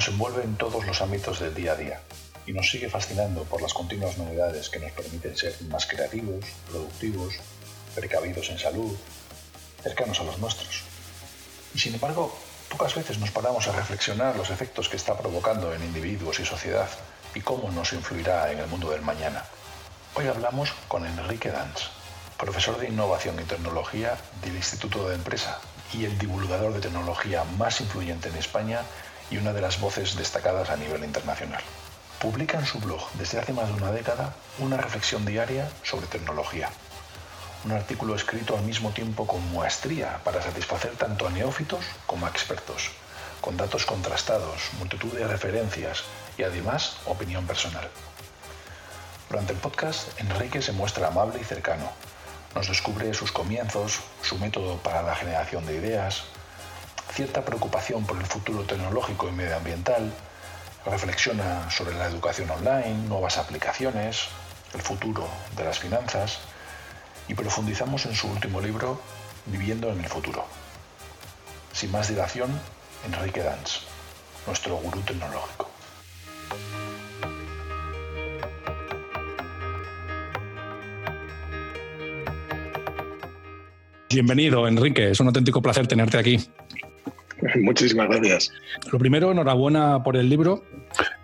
Nos envuelve en todos los ámbitos del día a día y nos sigue fascinando por las continuas novedades que nos permiten ser más creativos, productivos, precavidos en salud, cercanos a los nuestros. Y sin embargo, pocas veces nos paramos a reflexionar los efectos que está provocando en individuos y sociedad y cómo nos influirá en el mundo del mañana. Hoy hablamos con Enrique Danz, profesor de Innovación y Tecnología del Instituto de Empresa y el divulgador de tecnología más influyente en España y una de las voces destacadas a nivel internacional. Publica en su blog desde hace más de una década una reflexión diaria sobre tecnología. Un artículo escrito al mismo tiempo con maestría para satisfacer tanto a neófitos como a expertos, con datos contrastados, multitud de referencias y además opinión personal. Durante el podcast, Enrique se muestra amable y cercano, nos descubre sus comienzos, su método para la generación de ideas, cierta preocupación por el futuro tecnológico y medioambiental, reflexiona sobre la educación online, nuevas aplicaciones, el futuro de las finanzas y profundizamos en su último libro, Viviendo en el futuro. Sin más dilación, Enrique Danz, nuestro gurú tecnológico. Bienvenido, Enrique. Es un auténtico placer tenerte aquí. Muchísimas gracias. Lo primero, enhorabuena por el libro.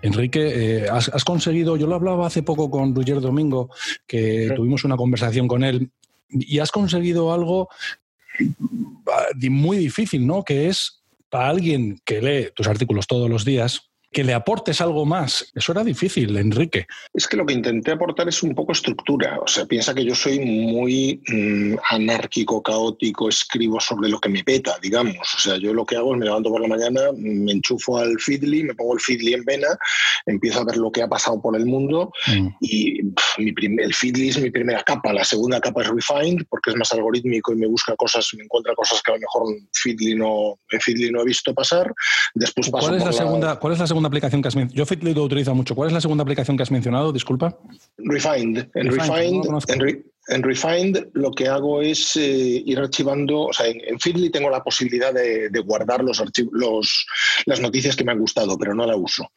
Enrique, eh, has, has, conseguido, yo lo hablaba hace poco con Roger Domingo, que sí. tuvimos una conversación con él, y has conseguido algo muy difícil, ¿no? Que es para alguien que lee tus artículos todos los días, que le aportes algo más. Eso era difícil, Enrique. Es que lo que intenté aportar es un poco estructura. O sea, piensa que yo soy muy mmm, anárquico, caótico, escribo sobre lo que me peta, digamos. O sea, yo lo que hago es me levanto por la mañana, me enchufo al Feedly, me pongo el Feedly en vena, empiezo a ver lo que ha pasado por el mundo mm. y pff, mi primer, el Feedly es mi primera capa. La segunda capa es Refined porque es más algorítmico y me busca cosas, me encuentra cosas que a lo mejor Feedly no, en Feedly no he visto pasar. Después paso ¿Cuál es la, la segunda? ¿Cuál es la segunda aplicación que has mencionado? Yo Fitly lo utilizo mucho. ¿Cuál es la segunda aplicación que has mencionado? Disculpa. Refined. En Refined, Refined no en, Re, en, Refined lo que hago es eh, ir archivando, o sea, en, en Feedly tengo la posibilidad de, de guardar los, los, las noticias que me han gustado, pero no la uso.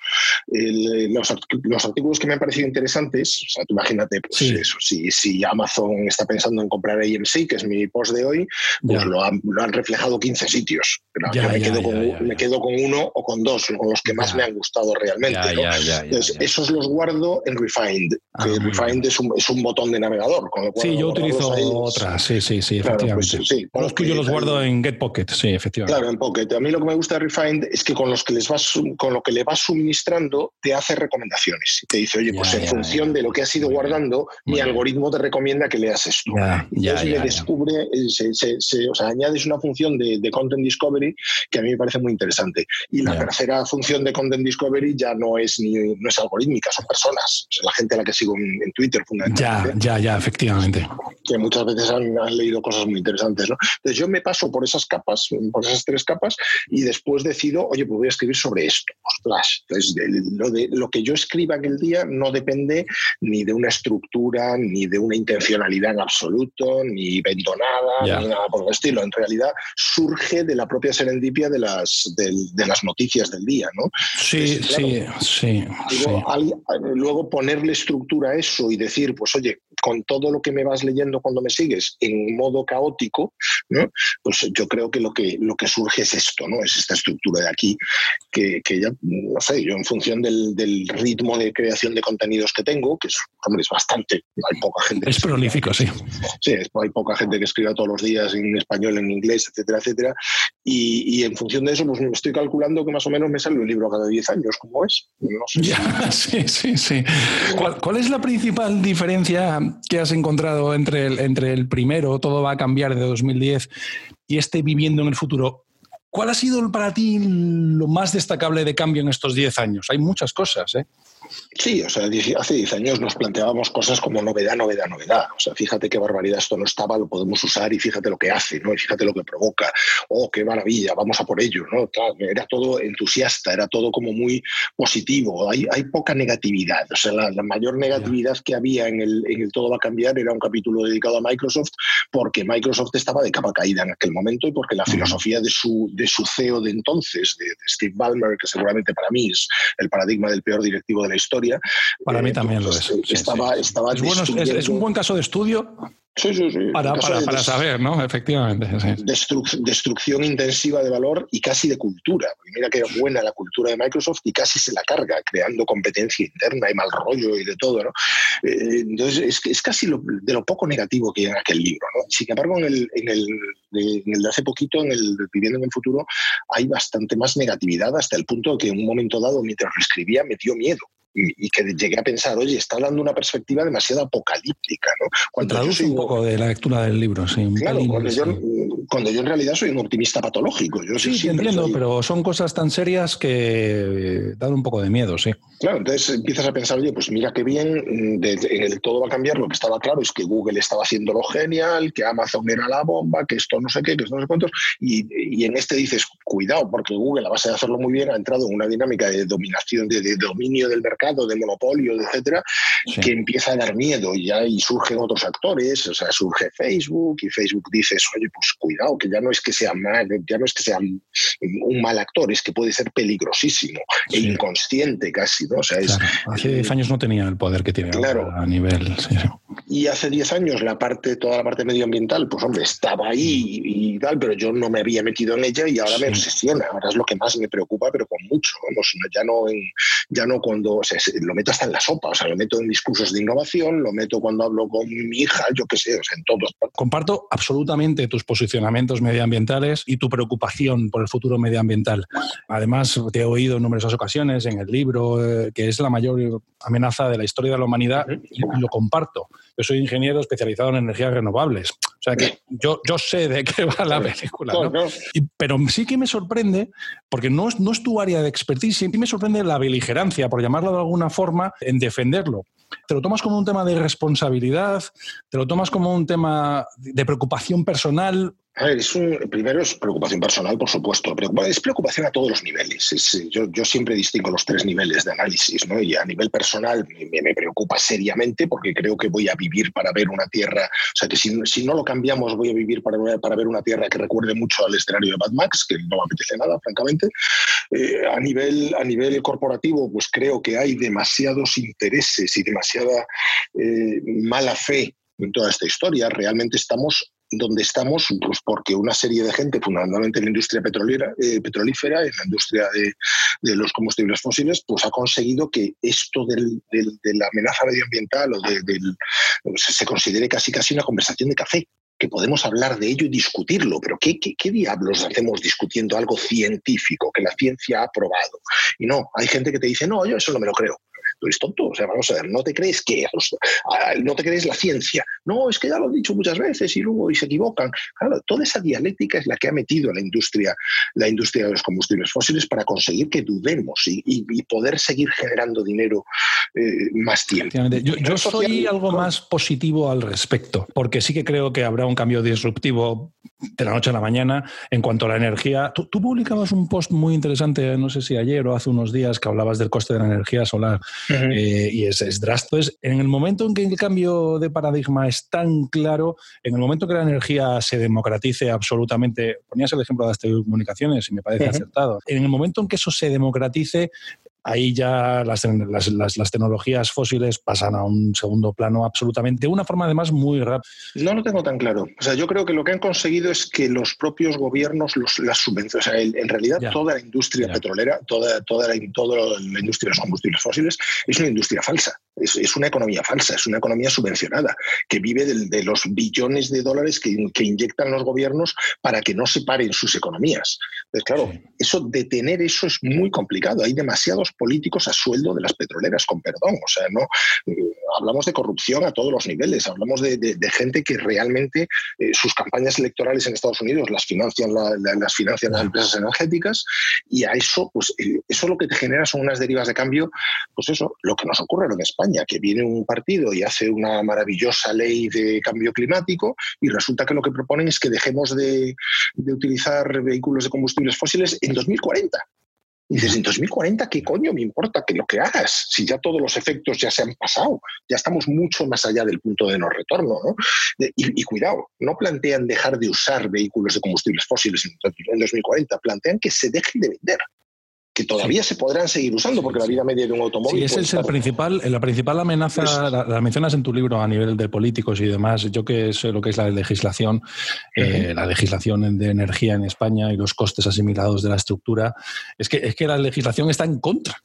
El, los, los, artículos que me han parecido interesantes, o sea, tú imagínate, pues sí. eso, si, si, Amazon está pensando en comprar AMC, que es mi post de hoy, pues lo han, lo han, reflejado 15 sitios. Pero ya, me, ya, quedo con, me, quedo con, uno o con dos, con los que más me han gustado realmente. ¿no? Entonces, esos los guardo en Refined, ah, que Refined es un, es un, botón de navegador. Con lo cual sí, yo utilizo otra, sí, sí, sí, claro, efectivamente. Pues, sí, los que yo los guardo en GetPocket, sí, efectivamente. Claro, en Pocket. A mí lo que me gusta de Refined es que con, los que les vas, con lo que le vas suministrando te hace recomendaciones. Te dice, oye, pues ya, en ya, función de lo que has ido guardando, mi algoritmo te recomienda que leas esto. Entonces me descubre, eh, se, se, se, o sea, añades una función de, de, Content Discovery que a mí me parece muy interesante. Y la tercera función de Content Discovery ya no es ni no es algorítmica, son personas. O sea, la gente a la que sigo en, en Twitter, fundamentalmente. Ya, ya, ya, efectivamente. Que muchas veces han, han, leído cosas muy interesantes. ¿no? Entonces yo me paso por esas capas, por esas tres capas, y después decido, oye, pues voy a escribir sobre esto. Ostras. Entonces, de, lo, de, lo que yo escriba aquel día no depende ni de una estructura, ni de una intencionalidad en absoluto, ni vendo nada, yeah. ni nada por el estilo. En realidad surge de la propia serendipia de las, de, de las noticias del día, ¿no? Sí, Entonces, claro, sí, sí. Luego, sí. Al, luego ponerle estructura a eso y decir, pues oye, con todo lo que me vas leyendo cuando me sigues en modo caótico, ¿no? pues yo creo que lo, que lo que surge es esto, ¿no? es esta estructura de aquí. que, ya, no sé, yo en función del, ritmo de creación de contenidos que tengo, que es, hombre, es bastante, hay poca gente. Es prolífico, sí. Sí, hay poca gente que escriba todos los días en español, en inglés, etcétera, etcétera. Y, en función de eso, pues me estoy calculando que más o menos me sale un libro cada 10 años, ¿cómo es? No sé. sí, sí, sí. ¿Cuál, es la principal diferencia que has encontrado entre el, entre el primero, todo va a cambiar de 2010, y este viviendo en el futuro? ¿Cuál ha sido para ti lo más destacable de cambio en estos 10 años? Hay muchas cosas, ¿eh? Sí, o sea, hace 10 años nos planteábamos cosas como novedad, novedad, novedad. O sea, fíjate qué barbaridad esto no estaba, lo podemos usar y fíjate lo que hace, ¿no? Y fíjate lo que provoca. Oh, qué maravilla, vamos a por ello, ¿no? Era todo entusiasta, era todo como muy positivo. Hay, hay poca negatividad. O sea, la, mayor negatividad que había en el, en el Todo va a cambiar era un capítulo dedicado a Microsoft porque Microsoft estaba de capa caída en aquel momento y porque la filosofía de su, de su CEO de entonces, de, de Steve Ballmer, que seguramente para mí es el paradigma del peor directivo de la historia. Para mí eh, también lo es. Estaba, estaba es, un buen caso de estudio Sí, sí, sí. Para, para, saber, ¿no? Efectivamente. destrucción intensiva de valor y casi de cultura. Mira qué buena la cultura de Microsoft y casi se la carga, creando competencia interna y mal rollo y de todo, ¿no? Eh, entonces, es, es casi de lo poco negativo que hay en aquel libro, ¿no? Sin embargo, en el, en el, de, en el de hace poquito, en el Viviendo en el Futuro, hay bastante más negatividad hasta el punto que en un momento dado, mientras lo escribía, me dio miedo y, que llegué a pensar, oye, está dando una perspectiva demasiado apocalíptica. ¿no? Cuando Traduce un poco de la lectura del libro, sí. Claro, cuando, yo, cuando, yo, en realidad soy un optimista patológico. Yo sí, entiendo, pero son cosas tan serias que dan un poco de miedo, sí. Claro, entonces empiezas a pensar, oye, pues mira qué bien, en el todo va a cambiar, lo que estaba claro es que Google estaba haciendo lo genial, que Amazon era la bomba, que esto no sé qué, que esto no sé cuántos, y, y en este dices, cuidado, porque Google, a base de hacerlo muy bien, ha entrado en una dinámica de dominación, de, de dominio del mercado de monopolio, etcétera, que empieza a dar miedo y ahí surgen otros actores, o sea, surge Facebook y Facebook dice, oye, pues cuidado, que ya no es que sea mal, ya no es que sea un mal actor, es que puede ser peligrosísimo e inconsciente casi, ¿no? O sea, Hace 10 años no tenía el poder que tiene claro. a nivel... Y hace 10 años la parte, toda la parte medioambiental, pues hombre, estaba ahí y, tal, pero yo no me había metido en ella y ahora me obsesiona, ahora es lo que más me preocupa, pero con mucho, vamos, ya no, ya no cuando, o lo meto hasta en la sopa, o sea, lo meto en discursos de innovación, lo meto cuando hablo con mi hija, yo qué sé, o sea, en todos. Comparto absolutamente tus posicionamientos medioambientales y tu preocupación por el futuro medioambiental. Además, te he oído en numerosas ocasiones en el libro eh, que es la mayor amenaza de la historia de la humanidad y lo comparto. Yo soy ingeniero especializado en energías renovables. O sea que yo, yo sé de qué va la película. pero sí que me sorprende, porque no es, no es tu área de expertise, sí me sorprende la beligerancia, por llamarlo de alguna forma, en defenderlo. ¿Te lo tomas como un tema de responsabilidad? ¿Te lo tomas como un tema de preocupación personal? A ver, es un, primero es preocupación personal, por supuesto. Es preocupación a todos los niveles. yo, yo, siempre distingo los tres niveles de análisis, ¿no? Y a nivel personal me, me, preocupa seriamente porque creo que voy a vivir para ver una tierra. O sea, que si, si no lo cambiamos, voy a vivir para, para, ver una tierra que recuerde mucho al escenario de Mad Max, que no me apetece nada, francamente. Eh, a, nivel, a nivel corporativo, pues creo que hay demasiados intereses y demasiada eh, mala fe en toda esta historia. Realmente estamos donde estamos, pues porque una serie de gente, fundamentalmente en la industria petrolera, eh, petrolífera, en la industria de, los combustibles fósiles, pues ha conseguido que esto del, de la amenaza medioambiental o del, se considere casi casi una conversación de café que podemos hablar de ello y discutirlo, pero ¿qué, qué, qué diablos hacemos discutiendo algo científico que la ciencia ha probado? Y no, hay gente que te dice, no, yo eso no me lo creo tú eres tonto. O sea, vamos a ver, no te crees que, no te crees la ciencia. No, es que ya lo han dicho muchas veces y luego y se equivocan. Claro, toda esa dialéctica es la que ha metido la industria, la industria de los combustibles fósiles para conseguir que dudemos y, poder seguir generando dinero eh, más tiempo. Yo, yo soy algo más positivo al respecto, porque sí que creo que habrá un cambio disruptivo de la noche a la mañana en cuanto a la energía. Tú, tú publicabas un post muy interesante, no sé si ayer o hace unos días, que hablabas del coste de la energía solar eh, y es, es drástico. en el momento en que el cambio de paradigma es tan claro, en el momento que la energía se democratice absolutamente, ponías el ejemplo de las telecomunicaciones y me parece acertado, en el momento en que eso se democratice, ahí ya las, las, tecnologías fósiles pasan a un segundo plano absolutamente, de una forma además muy rápida. No lo tengo tan claro. O sea, yo creo que lo que han conseguido es que los propios gobiernos los, las subvenciones, o sea, en realidad toda la industria petrolera, toda, toda, la, toda la industria de los combustibles fósiles es una industria falsa, es, una economía falsa, es una economía subvencionada, que vive de, los billones de dólares que, que, inyectan los gobiernos para que no se paren sus economías. Entonces, claro, eso, detener eso es muy complicado. Hay demasiados políticos a sueldo de las petroleras, con perdón. O sea, no hablamos de corrupción a todos los niveles, hablamos de, gente que realmente eh, sus campañas electorales en Estados Unidos las financian, las financian las empresas energéticas y a eso, pues eh, eso lo que te genera son unas derivas de cambio, pues eso, lo que nos ocurre en España, que viene un partido y hace una maravillosa ley de cambio climático y resulta que lo que proponen es que dejemos de, de utilizar vehículos de combustibles fósiles en 2040. Y dices, en 2040, ¿qué coño me importa que lo que hagas? Si ya todos los efectos ya se han pasado, ya estamos mucho más allá del punto de no retorno. ¿no? Y, cuidado, no plantean dejar de usar vehículos de combustibles fósiles en 2040, plantean que se dejen de vender que todavía se podrán seguir usando porque la vida media de un automóvil. Sí, ese es el principal, la principal amenaza, la, mencionas en tu libro a nivel de políticos y demás. Yo que sé lo que es la legislación, eh, la legislación de energía en España y los costes asimilados de la estructura, es que, es que la legislación está en contra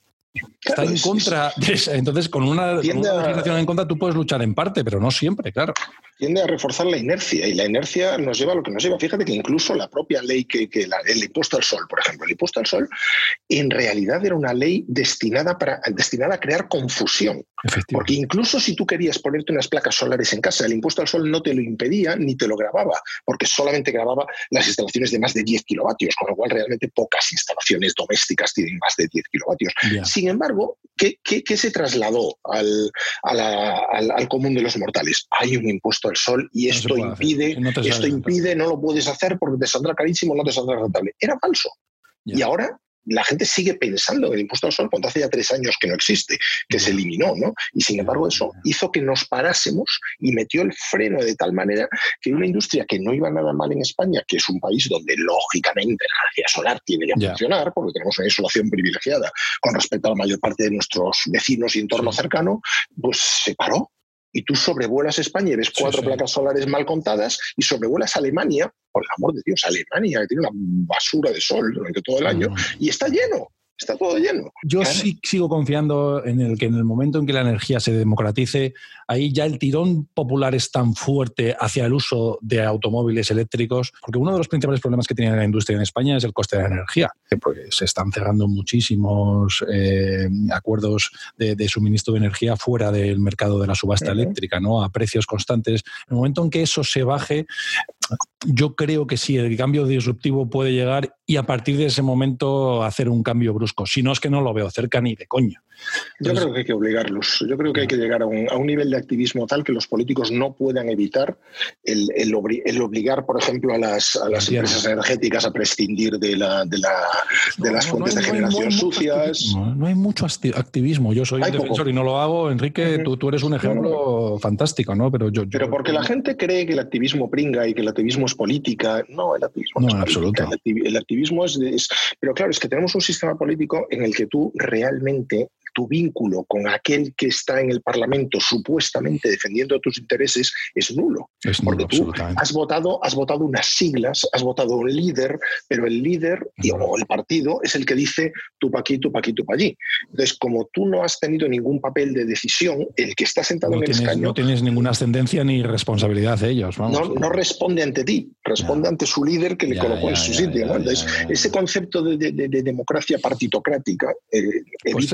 está en contra. Entonces, con una, legislación en contra tú puedes luchar en parte, pero no siempre, claro. Tiende a reforzar la inercia y la inercia nos lleva a lo que nos lleva. Fíjate que incluso la propia ley que, el impuesto al sol, por ejemplo, el impuesto al sol, en realidad era una ley destinada, para, destinada a crear confusión. Porque incluso si tú querías ponerte unas placas solares en casa, el impuesto al sol no te lo impedía ni te lo grababa, porque solamente grababa las instalaciones de más de 10 kilovatios, con lo cual realmente pocas instalaciones domésticas tienen más de 10 kilovatios. Sin embargo, ¿qué, se trasladó al, al, común de los mortales? Hay un impuesto al sol y esto impide, no esto impide, no lo puedes hacer porque te saldrá carísimo, no te saldrá rentable. Era falso. Y ahora la gente sigue pensando en el impuesto al sol cuando hace ya tres años que no existe, que se eliminó, ¿no? Y sin embargo eso hizo que nos parásemos y metió el freno de tal manera que una industria que no iba nada mal en España, que es un país donde lógicamente la energía solar tiene que funcionar, porque tenemos una insolación privilegiada con respecto a la mayor parte de nuestros vecinos y entorno cercano, pues se paró y tú sobrevuelas España y ves cuatro placas solares mal contadas y sobrevuelas Alemania, por el amor de Dios, Alemania, que tiene una basura de sol durante todo el año, y está lleno está todo lleno. Yo sí sigo confiando en el que en el momento en que la energía se democratice, ahí ya el tirón popular es tan fuerte hacia el uso de automóviles eléctricos, porque uno de los principales problemas que tiene la industria en España es el coste de la energía, porque se están cerrando muchísimos eh, acuerdos de, suministro de energía fuera del mercado de la subasta eléctrica, ¿no? a precios constantes. En el momento en que eso se baje, yo creo que sí, el cambio disruptivo puede llegar y a partir de ese momento hacer un cambio brusco. Si no es que no lo veo cerca ni de coño. Yo creo que hay que obligarlos. Yo creo que hay que llegar a un, nivel de activismo tal que los políticos no puedan evitar el, el, obligar, por ejemplo, a las, a las empresas energéticas a prescindir de, la, de, la, de las fuentes de generación sucias. No, hay mucho activismo. Yo soy un defensor y no lo hago. Enrique, tú, tú, eres un ejemplo fantástico, ¿no? Pero, yo, Pero porque la gente cree que el activismo pringa y que el activismo es política. No, el activismo no, es política. El, activismo es, es... Pero claro, es que tenemos un sistema político en el que tú realmente tu vínculo con aquel que está en el Parlamento supuestamente defendiendo tus intereses es nulo. porque tú has votado, has votado unas siglas, has votado un líder, pero el líder o el partido es el que dice tú pa' aquí, tú pa' aquí, tú pa' allí. Entonces, como tú no has tenido ningún papel de decisión, el que está sentado en el escaño... No tienes ninguna ascendencia ni responsabilidad de ellos. No, responde ante ti, responde ante su líder que le colocó en su sitio. Entonces, ese concepto de, democracia partitocrática eh, pues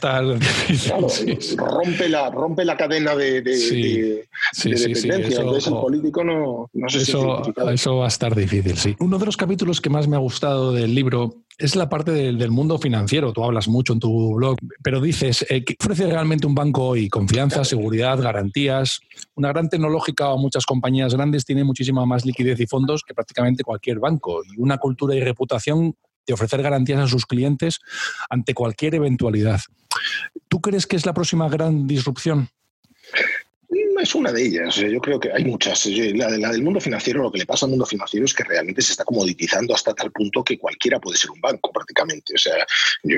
rompe, la, rompe la cadena de, dependencia. Entonces el político no, no eso, eso va a estar difícil, sí. Uno de los capítulos que más me ha gustado del libro es la parte del, mundo financiero. Tú hablas mucho en tu blog, pero dices, eh, ¿qué ofrece realmente un banco hoy? Confianza, seguridad, garantías. Una gran tecnológica o muchas compañías grandes tienen muchísima más liquidez y fondos que prácticamente cualquier banco. Y una cultura y reputación de ofrecer garantías a sus clientes ante cualquier eventualidad. ¿Tú crees que es la próxima gran disrupción? es una de ellas. Yo creo que hay muchas. La, la, del mundo financiero, lo que le pasa al mundo financiero es que realmente se está comoditizando hasta tal punto que cualquiera puede ser un banco prácticamente. O sea, yo,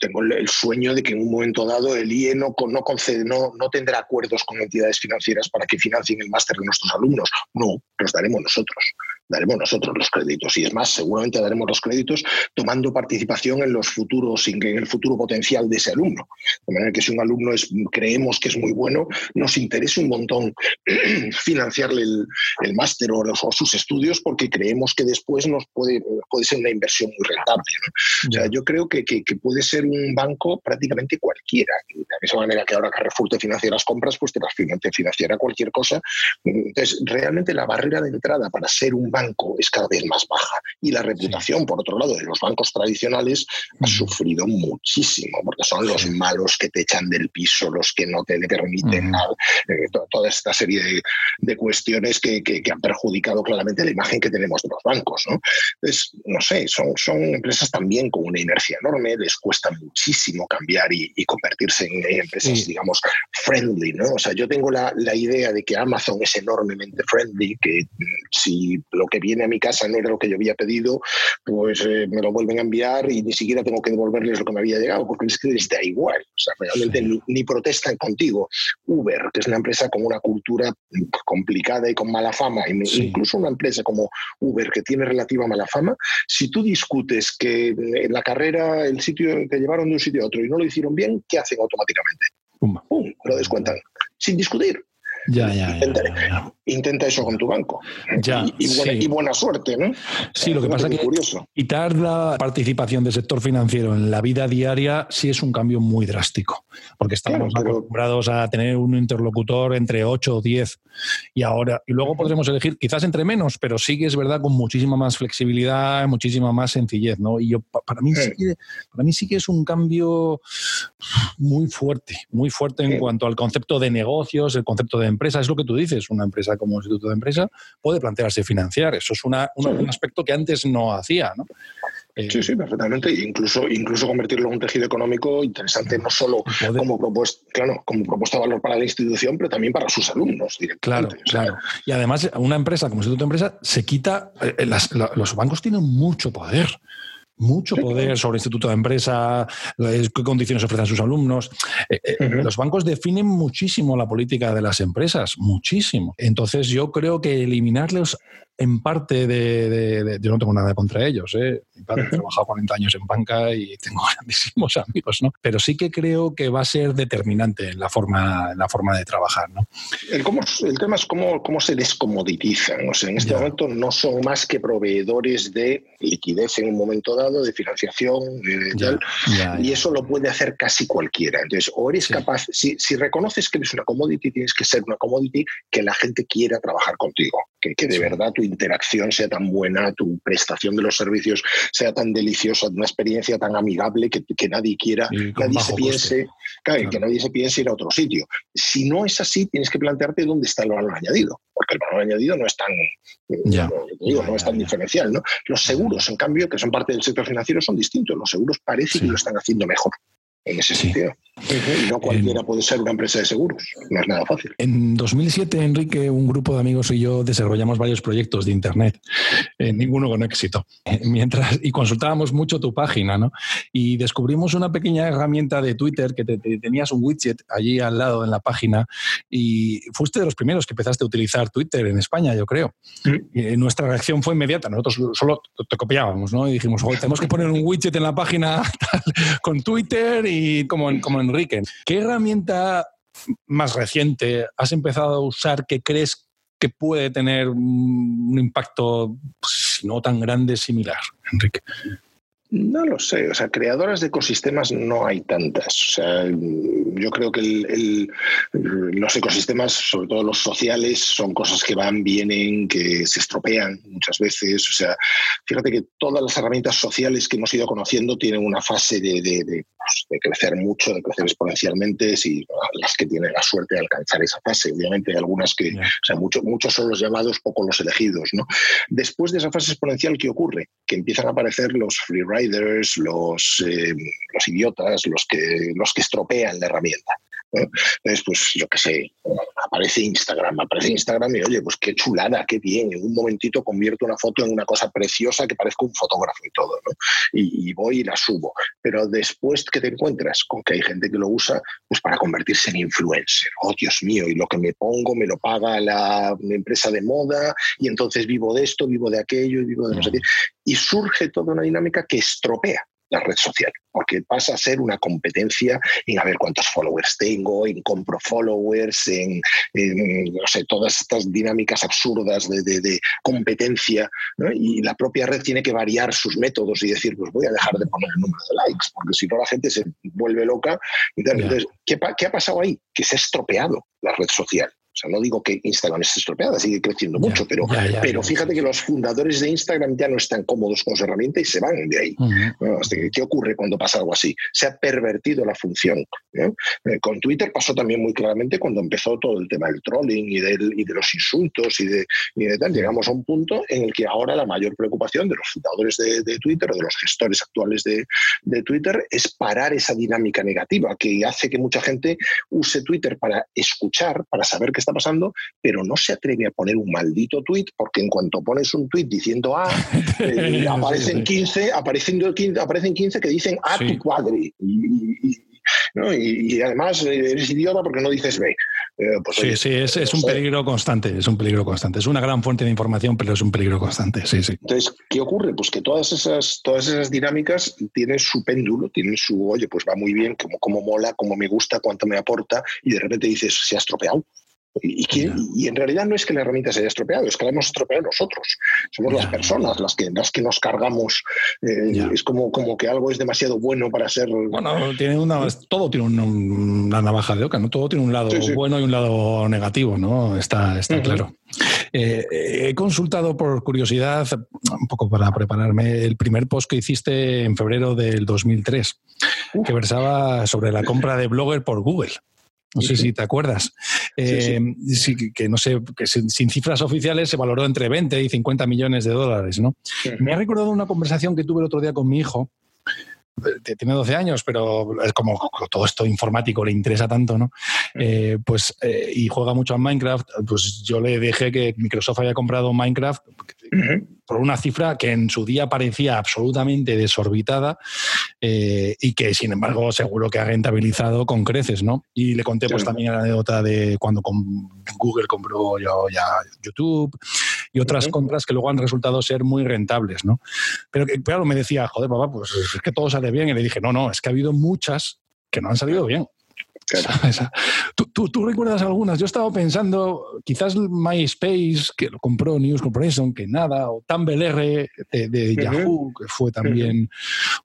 tengo el sueño de que en un momento dado el IE no, no, concede, no, no tendrá acuerdos con entidades financieras para que financien el máster de nuestros alumnos. No, los daremos nosotros daremos nosotros los créditos. Y es más, seguramente daremos los créditos tomando participación en los futuros, en el futuro potencial de ese alumno. De manera que si un alumno es, creemos que es muy bueno, nos interesa un montón financiarle el, máster o, sus estudios porque creemos que después nos puede, puede ser una inversión muy rentable. O sea, yo creo que, que, puede ser un banco prácticamente cualquiera. De la misma manera que ahora Carrefour te financia las compras, pues te las financiará cualquier cosa. Entonces, realmente la barrera de entrada para ser un banco es cada vez más baja. Y la reputación, por otro lado, de los bancos tradicionales ha sufrido muchísimo, porque son los malos que te echan del piso, los que no te permiten nada, eh, toda esta serie de, cuestiones que, han perjudicado claramente la imagen que tenemos de los bancos. ¿no? Entonces, no sé, son, son empresas también con una inercia enorme, les cuesta muchísimo cambiar y, convertirse en empresas, digamos, friendly. ¿no? O sea, yo tengo la, la idea de que Amazon es enormemente friendly, que mm, si lo que viene a mi casa no era lo que yo había pedido, pues eh, me lo vuelven a enviar y ni siquiera tengo que devolverles lo que me había llegado, porque es que les da igual. O sea, realmente ni, protestan contigo. Uber, que es una empresa con una cultura complicada y con mala fama, incluso una empresa como Uber, que tiene relativa mala fama, si tú discutes que en la carrera el sitio que llevaron de un sitio a otro y no lo hicieron bien, ¿qué hacen automáticamente? ¡Pum! Lo descuentan. Sin discutir. Ya, ya, intenta, eso con tu banco. y, buena, suerte, ¿no? Sí, lo que pasa es que quitar la participación del sector financiero en la vida diaria sí es un cambio muy drástico, porque estamos acostumbrados a tener un interlocutor entre 8 o 10 y ahora, y luego podremos elegir quizás entre menos, pero sí que es verdad con muchísima más flexibilidad, muchísima más sencillez, ¿no? Y yo, para, mí sí que, para mí sí que es un cambio muy fuerte, muy fuerte en cuanto al concepto de negocios, el concepto de empresa, es lo que tú dices, una empresa como Instituto de Empresa puede plantearse financiar. Eso es un aspecto que antes no hacía, ¿no? Eh, sí, sí, perfectamente. Incluso, incluso convertirlo en un tejido económico interesante, no solo como propuesta, claro, como propuesta de valor para la institución, pero también para sus alumnos Claro, claro. Y además, una empresa como Instituto de Empresa se quita. Eh, los bancos tienen mucho poder mucho poder sobre el Instituto de Empresa, qué condiciones ofrecen sus alumnos. Eh, eh, los bancos definen muchísimo la política de las empresas, muchísimo. Entonces yo creo que eliminarlos en parte de, Yo no tengo nada contra ellos. ¿eh? Mi padre ha trabajado 40 años en banca y tengo grandísimos amigos, ¿no? Pero sí que creo que va a ser determinante en la forma, la forma de trabajar, ¿no? El, cómo, el tema es cómo, cómo se descomoditizan. O sea, en este momento no son más que proveedores de liquidez en un momento dado, de financiación, y eso lo puede hacer casi cualquiera. Entonces, o eres capaz, si, si reconoces que eres una commodity, tienes que ser una commodity que la gente quiera trabajar contigo, que, que de verdad tu interacción sea tan buena, tu prestación de los servicios sea tan deliciosa, una experiencia tan amigable que, nadie quiera, nadie se piense, que nadie se piense ir a otro sitio. Si no es así, tienes que plantearte dónde está el valor añadido, porque el valor añadido no es tan, no, es tan diferencial. ¿no? Los seguros, en cambio, que son parte del sector financiero, son distintos. Los seguros parece que lo están haciendo mejor en ese sentido. no cualquiera puede ser una empresa de seguros, no es nada fácil. En 2007, Enrique, un grupo de amigos y yo desarrollamos varios proyectos de Internet, eh, ninguno con éxito, mientras y consultábamos mucho tu página, ¿no? Y descubrimos una pequeña herramienta de Twitter que tenías un widget allí al lado en la página y fuiste de los primeros que empezaste a utilizar Twitter en España, yo creo. Y eh, nuestra reacción fue inmediata, nosotros solo te copiábamos, ¿no? Y dijimos, tenemos que poner un widget en la página con Twitter y como, como Enrique. ¿Qué herramienta más reciente has empezado a usar que crees que puede tener un impacto, pues, no tan grande, similar, Enrique? No lo sé, o sea, creadoras de ecosistemas no hay tantas. O sea, yo creo que los ecosistemas, sobre todo los sociales, son cosas que van, vienen, que se estropean muchas veces. O sea, fíjate que todas las herramientas sociales que hemos ido conociendo tienen una fase de, pues, crecer mucho, de crecer exponencialmente, si las que tienen la suerte de alcanzar esa fase. Obviamente hay algunas que, o sea, muchos muchos son los llamados, pocos los elegidos. ¿no? Después de esa fase exponencial, ¿qué ocurre? Que empiezan a aparecer los free riders, los, eh, los idiotas, los que, los que estropean la herramienta. Entonces, pues yo qué sé, aparece Instagram, aparece Instagram y oye, pues qué chulada, qué bien, en un momentito convierto una foto en una cosa preciosa que parezca un fotógrafo y todo, ¿no? Y, voy y la subo. Pero después que te encuentras con que hay gente que lo usa pues para convertirse en influencer, oh Dios mío, y lo que me pongo me lo paga la empresa de moda y entonces vivo de esto, vivo de aquello y vivo de no sé qué. Y surge toda una dinámica que estropea la red social, porque pasa a ser una competencia en a ver cuántos followers tengo, en compro followers, en, no sé, todas estas dinámicas absurdas de, competencia, y la propia red tiene que variar sus métodos y decir, pues voy a dejar de poner el número de likes, porque si no la gente se vuelve loca. Entonces, ¿qué, ¿qué ha pasado ahí? Que se ha estropeado la red social. O sea, no digo que Instagram esté estropeada, sigue creciendo mucho, pero, pero fíjate que los fundadores de Instagram ya no están cómodos con su herramienta y se van de ahí. ¿Qué ocurre cuando pasa algo así? Se ha pervertido la función. Eh, con Twitter pasó también muy claramente cuando empezó todo el tema del trolling y, del, y de los insultos y de, tal. Llegamos a un punto en el que ahora la mayor preocupación de los fundadores de, Twitter o de los gestores actuales de, de Twitter es parar esa dinámica negativa que hace que mucha gente use Twitter para escuchar, para saber qué está pasando, pero no se atreve a poner un maldito tweet porque en cuanto pones un tweet diciendo A, eh, aparecen 15, aparecen 15, aparecen 15 que dicen A tu padre. Y, además eres idiota porque no dices B. Eh, pues, sí, sí, es, es, un peligro constante, es un peligro constante. Es una gran fuente de información, pero es un peligro constante, sí, sí. Entonces, ¿qué ocurre? Pues que todas esas, todas esas dinámicas tienen su péndulo, tienen su, oye, pues va muy bien, como, como mola, como me gusta, cuánto me aporta, y de repente dices, se ha estropeado. Y, en realidad no es que la herramienta se haya estropeado, es que la hemos estropeado nosotros. Somos las personas las que, las que nos cargamos. Eh, es como, como que algo es demasiado bueno para ser. Bueno, tiene una, todo tiene una, navaja de oca, ¿no? Todo tiene un lado bueno y un lado negativo, ¿no? Está, está claro. Eh, he consultado por curiosidad, un poco para prepararme, el primer post que hiciste en febrero del 2003, que versaba sobre la compra de Blogger por Google. No sé si te acuerdas. Eh, que no sé, que sin, cifras oficiales se valoró entre 20 y 50 millones de dólares, ¿no? Me ha recordado una conversación que tuve el otro día con mi hijo. Eh, tiene 12 años, pero es como todo esto informático le interesa tanto, ¿no? Eh, pues, y juega mucho a Minecraft, pues yo le dije que Microsoft había comprado Minecraft por una cifra que en su día parecía absolutamente desorbitada eh, y que, sin embargo, seguro que ha rentabilizado con creces, ¿no? Y le conté pues también la anécdota de cuando Google compró ya, YouTube y otras compras que luego han resultado ser muy rentables, ¿no? Pero claro, me decía, joder, papá, pues es que todo sale bien. Y le dije, no, no, es que ha habido muchas que no han salido bien. ¿Tú, tú, recuerdas algunas? Yo he estado pensando, quizás MySpace, que lo compró News Corporation, que nada, o Tumblr de, de Yahoo, que fue también un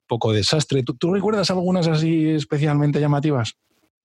poco desastre. ¿Tú, recuerdas algunas así especialmente llamativas?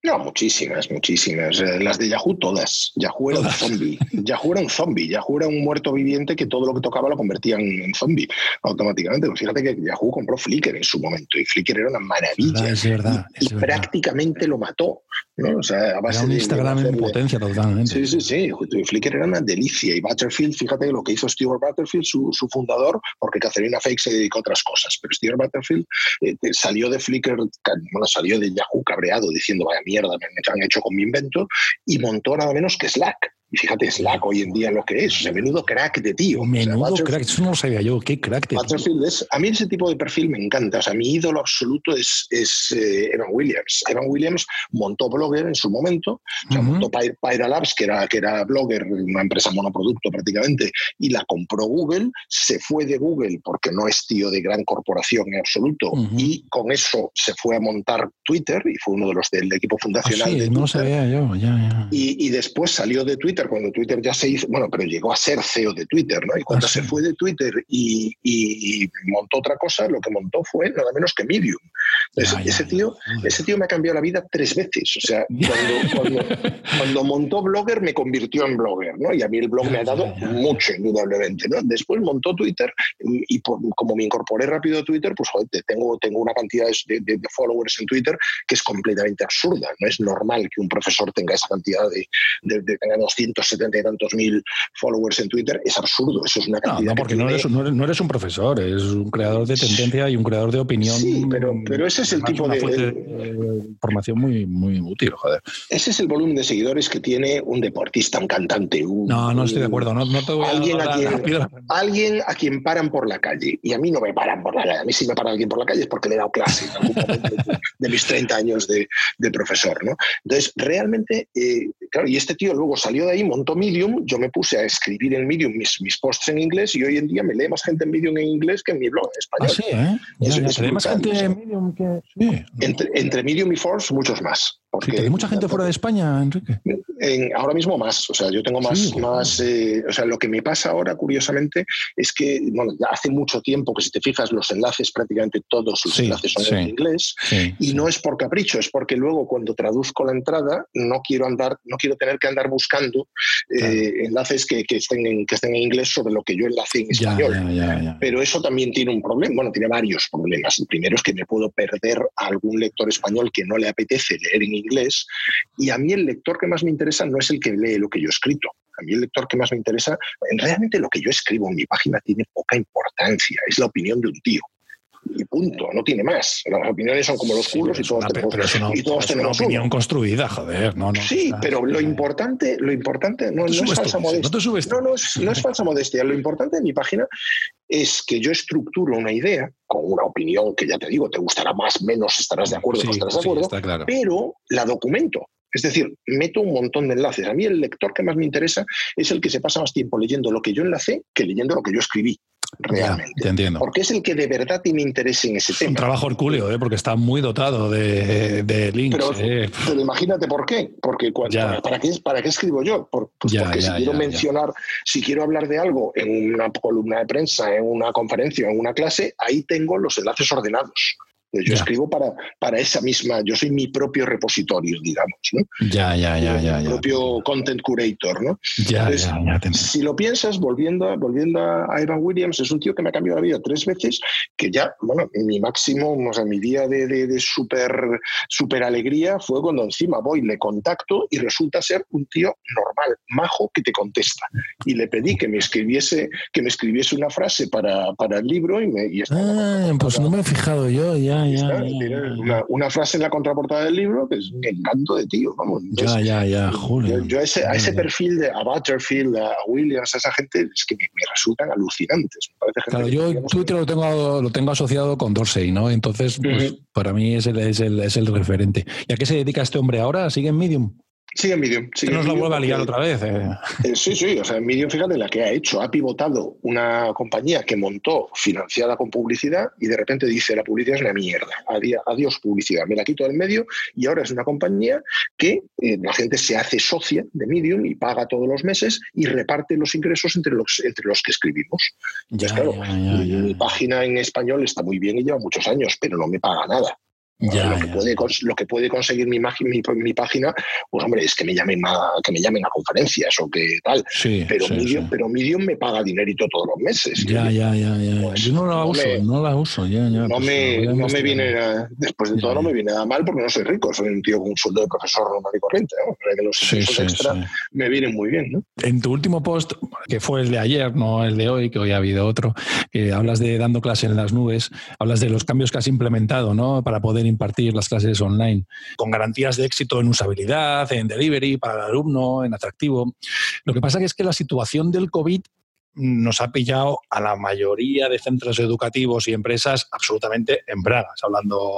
No, muchísimas, muchísimas. Eh, las de Yahoo todas. Yahoo era un zombie. Yahoo era un zombie. Yahoo era un muerto viviente que todo lo que tocaba lo convertía en, zombie automáticamente. Pues fíjate que Yahoo compró Flickr en su momento y Flickr era una maravilla. Es verdad, y, prácticamente lo mató. ¿No? O sea, a base era un Instagram en potencia totalmente. Sí, sí, sí. Flickr era una delicia. Y Butterfield, fíjate lo que hizo Stuart Butterfield, su, fundador, porque Catherine Fake se dedicó a otras cosas. Pero Stuart Butterfield eh, salió de Flickr, bueno, salió de Yahoo cabreado diciendo, vaya mierda, me han hecho con mi invento, y montó nada menos que Slack. Y fíjate, Slack hoy en día lo que es, o sea, menudo crack de tío. Menudo crack, eso no lo sabía yo, qué crack de tío. Es, a mí ese tipo de perfil me encanta, o sea, mi ídolo absoluto es, es eh, Evan Williams. Evan Williams montó Blogger en su momento, o sea, montó Pyra Labs, que era, que era Blogger, una empresa monoproducto prácticamente, y la compró Google, se fue de Google porque no es tío de gran corporación en absoluto, y con eso se fue a montar Twitter y fue uno de los del equipo fundacional. Ah, sí, no lo sabía yo, ya, ya. Y, y después salió de Twitter cuando Twitter ya se hizo, bueno, pero llegó a ser CEO de Twitter, ¿no? Y cuando ah, se fue de Twitter y, montó otra cosa, lo que montó fue nada menos que Medium. ese, tío, ese tío me ha cambiado la vida tres veces. O sea, cuando, cuando, montó Blogger me convirtió en blogger, ¿no? Y a mí el blog me ha dado mucho, indudablemente, ¿no? Después montó Twitter y, como me incorporé rápido a Twitter, pues joder, tengo, tengo una cantidad de, de, followers en Twitter que es completamente absurda. No es normal que un profesor tenga esa cantidad de, de, tenga 200 setenta y tantos mil followers en Twitter, es absurdo. Eso es una cantidad. No, porque no, eres, no, eres, un profesor, es un creador de tendencia y un creador de opinión. Sí, pero, pero es ese es el tipo de, información muy, muy útil, joder. Ese es el volumen de seguidores que tiene un deportista, un cantante. no, no estoy de acuerdo. No, te voy alguien, a, quien, alguien a quien paran por la calle. Y a mí no me paran por la calle. A mí si me para alguien por la calle es porque le he dado clase de, mis 30 años de, profesor. ¿no? Entonces, realmente, eh, claro, y este tío luego salió de ahí, montó Medium. Yo me puse a escribir en Medium mis, mis posts en inglés y hoy en día me lee más gente en Medium en inglés que en mi blog en español. Ah, sí, ¿eh? Ya, más gente en Medium que. Sí. Entre, entre Medium y Force, muchos más. Porque, ¿Hay mucha gente fuera de España, Enrique? ahora mismo más, o sea, yo tengo más, más eh, o sea, lo que me pasa ahora, curiosamente, es que, bueno, hace mucho tiempo que si te fijas los enlaces, prácticamente todos los enlaces son en inglés, y no es por capricho, es porque luego cuando traduzco la entrada no quiero andar, no quiero tener que andar buscando eh, enlaces que, que, estén en, que estén en inglés sobre lo que yo enlace en español. Pero eso también tiene un problema, bueno, tiene varios problemas. El primero es que me puedo perder a algún lector español que no le apetece leer en inglés inglés. Y a mí el lector que más me interesa no es el que lee lo que yo he escrito. A mí el lector que más me interesa, realmente lo que yo escribo en mi página tiene poca importancia, es la opinión de un tío y punto, no tiene más. Las opiniones son como los culos y todos tenemos, y todos tenemos una opinión construida, joder. No, no, sí, pero lo importante, lo importante no, es falsa modestia. No, no, es, no es falsa modestia. Lo importante de mi página es que yo estructuro una idea con una opinión que ya te digo, te gustará más, menos, estarás de acuerdo, no estarás de acuerdo, pero la documento. Es decir, meto un montón de enlaces. A mí el lector que más me interesa es el que se pasa más tiempo leyendo lo que yo enlacé que leyendo lo que yo escribí realmente. entiendo. Porque es el que de verdad tiene interés en ese tema. Un trabajo hercúleo, ¿eh? porque está muy dotado de, de links. ¿eh? Pero, imagínate por qué. Porque ¿para, qué, ¿para qué escribo yo? pues porque si quiero mencionar, si quiero hablar de algo en una columna de prensa, en una conferencia, en una clase, ahí tengo los enlaces ordenados. Yo escribo para, para esa misma, yo soy mi propio repositorio, digamos, ¿no? Ya, ya, ya, ya. Mi propio content curator, ¿no? Ya, ya, ya Si lo piensas, volviendo, a, volviendo a Ivan Williams, es un tío que me ha cambiado la vida tres veces, que ya, bueno, mi máximo, o sea, mi día de, de, de súper super alegría fue cuando encima voy, le contacto y resulta ser un tío normal, majo, que te contesta. Y le pedí que me escribiese, que me escribiese una frase para, para el libro y me... Y ah, pues no me he fijado yo, ya, una, frase en la contraportada del libro que es un encanto de tío. Vamos. ya, ya, ya, Julio. Yo, a ese, perfil de a Butterfield, a Williams, a esa gente, es que me, resultan alucinantes. claro, yo Twitter lo tengo, lo tengo asociado con Dorsey, ¿no? Entonces, pues, para mí es el, es, el, es el referente. ¿Y a qué se dedica este hombre ahora? ¿Sigue en Medium? Sigue en Medium. Sigue nos lo vuelve a liar otra vez. Eh. Eh, sí, sí. O sea, en Medium, fíjate la que ha hecho. Ha pivotado una compañía que montó financiada con publicidad y de repente dice la publicidad es una mierda. Adiós publicidad. Me la quito del medio y ahora es una compañía que eh, la gente se hace socia de Medium y paga todos los meses y reparte los ingresos entre los, entre los que escribimos. Ya, claro, mi página en español está muy bien y lleva muchos años, pero no me paga nada lo, que puede, lo, que Puede, conseguir mi, mi, mi, página, pues hombre, es que me llamen a, que me llamen a conferencias o que tal. pero, Medium, pero Medium me paga dinerito todos los meses. Ya, ya, ya, ya. Pues Yo no la uso, no la uso, ya, ya. No, pues me, no me viene, después de todo, no me viene nada mal porque no soy rico, soy un tío con un sueldo de profesor normal y corriente. Que los extra me vienen muy bien. ¿no? En tu último post, que fue el de ayer, no el de hoy, que hoy ha habido otro, que hablas de dando clase en las nubes, hablas de los cambios que has implementado ¿no? para poder impartir las clases online, con garantías de éxito en usabilidad, en delivery para el alumno, en atractivo. Lo que pasa es que la situación del COVID nos ha pillado a la mayoría de centros educativos y empresas absolutamente en bragas, hablando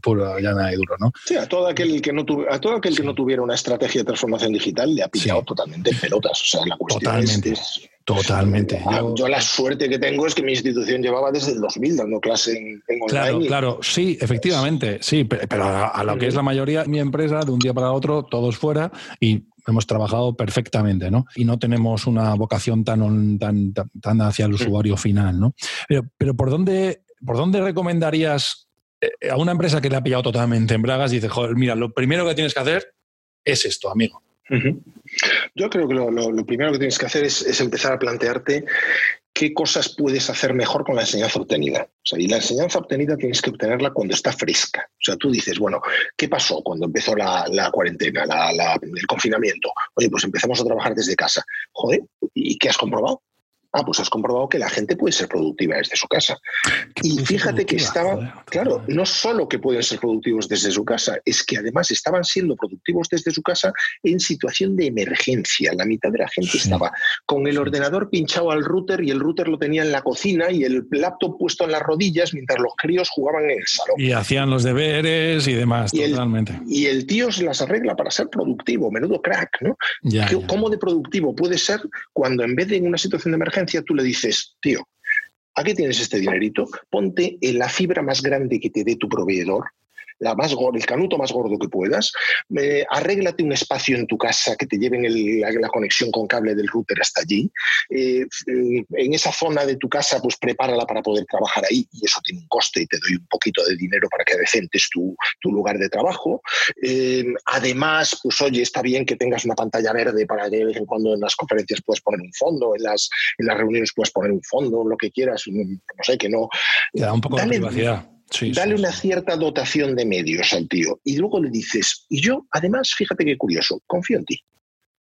puro, llana y duro, ¿no? Sí, a todo aquel que no, a todo aquel que no tuviera una estrategia de transformación digital le ha pillado totalmente en pelotas. O sea, la cuestión totalmente. es Totalmente. Ah, yo, la suerte que tengo es que mi institución llevaba desde el 2000 dando clase en, online. Claro, claro, sí, efectivamente, sí, pero a, lo que es la mayoría de mi empresa, de un día para otro, todos fuera y hemos trabajado perfectamente, ¿no? Y no tenemos una vocación tan, tan, tan, hacia el usuario final, ¿no? Pero, pero ¿por, dónde, ¿por dónde recomendarías eh, a una empresa que le ha pillado totalmente en bragas y dice, joder, mira, lo primero que tienes que hacer es esto, amigo? Yo creo que lo, primero que tienes que hacer es, empezar a plantearte qué cosas puedes hacer mejor con la enseñanza obtenida. O sea, y la enseñanza obtenida tienes que obtenerla cuando está fresca. O sea, tú dices, bueno, ¿qué pasó cuando empezó la, cuarentena, el confinamiento? Oye, pues empezamos a trabajar desde casa. Joder, ¿y qué has comprobado? Ah, pues has comprobado que la gente puede ser productiva desde su casa. Y fíjate que estaba, claro, no solo que pueden ser productivos desde su casa, es que además estaban siendo productivos desde su casa en situación de emergencia. La mitad de la gente estaba con el ordenador pinchado al router y el router lo tenía en la cocina y el laptop puesto en las rodillas mientras los críos jugaban en el salón. Y hacían los deberes y demás, totalmente. y el tío se las arregla para ser productivo, menudo crack, ¿no? ¿Cómo de productivo puede ser cuando en vez de en una situación de emergencia tú le dices, tío, aquí tienes este dinerito, ponte en la fibra más grande que te dé tu proveedor, la más el canuto más gordo que puedas, arréglate un espacio en tu casa que te lleven la, conexión con cable del router hasta allí. Eh, en esa zona de tu casa, pues prepárala para poder trabajar ahí y eso tiene un coste y te doy un poquito de dinero para que decentes tu, tu lugar de trabajo. Eh, además, pues oye, está bien que tengas una pantalla verde para que de vez en cuando en las conferencias puedes poner un fondo, en las, en las reuniones puedes poner un fondo, lo que quieras, no sé, que no. Te da un poco de privacidad Dale una cierta dotación de medios al tío y luego le dices, y yo, además, fíjate qué curioso, confío en ti.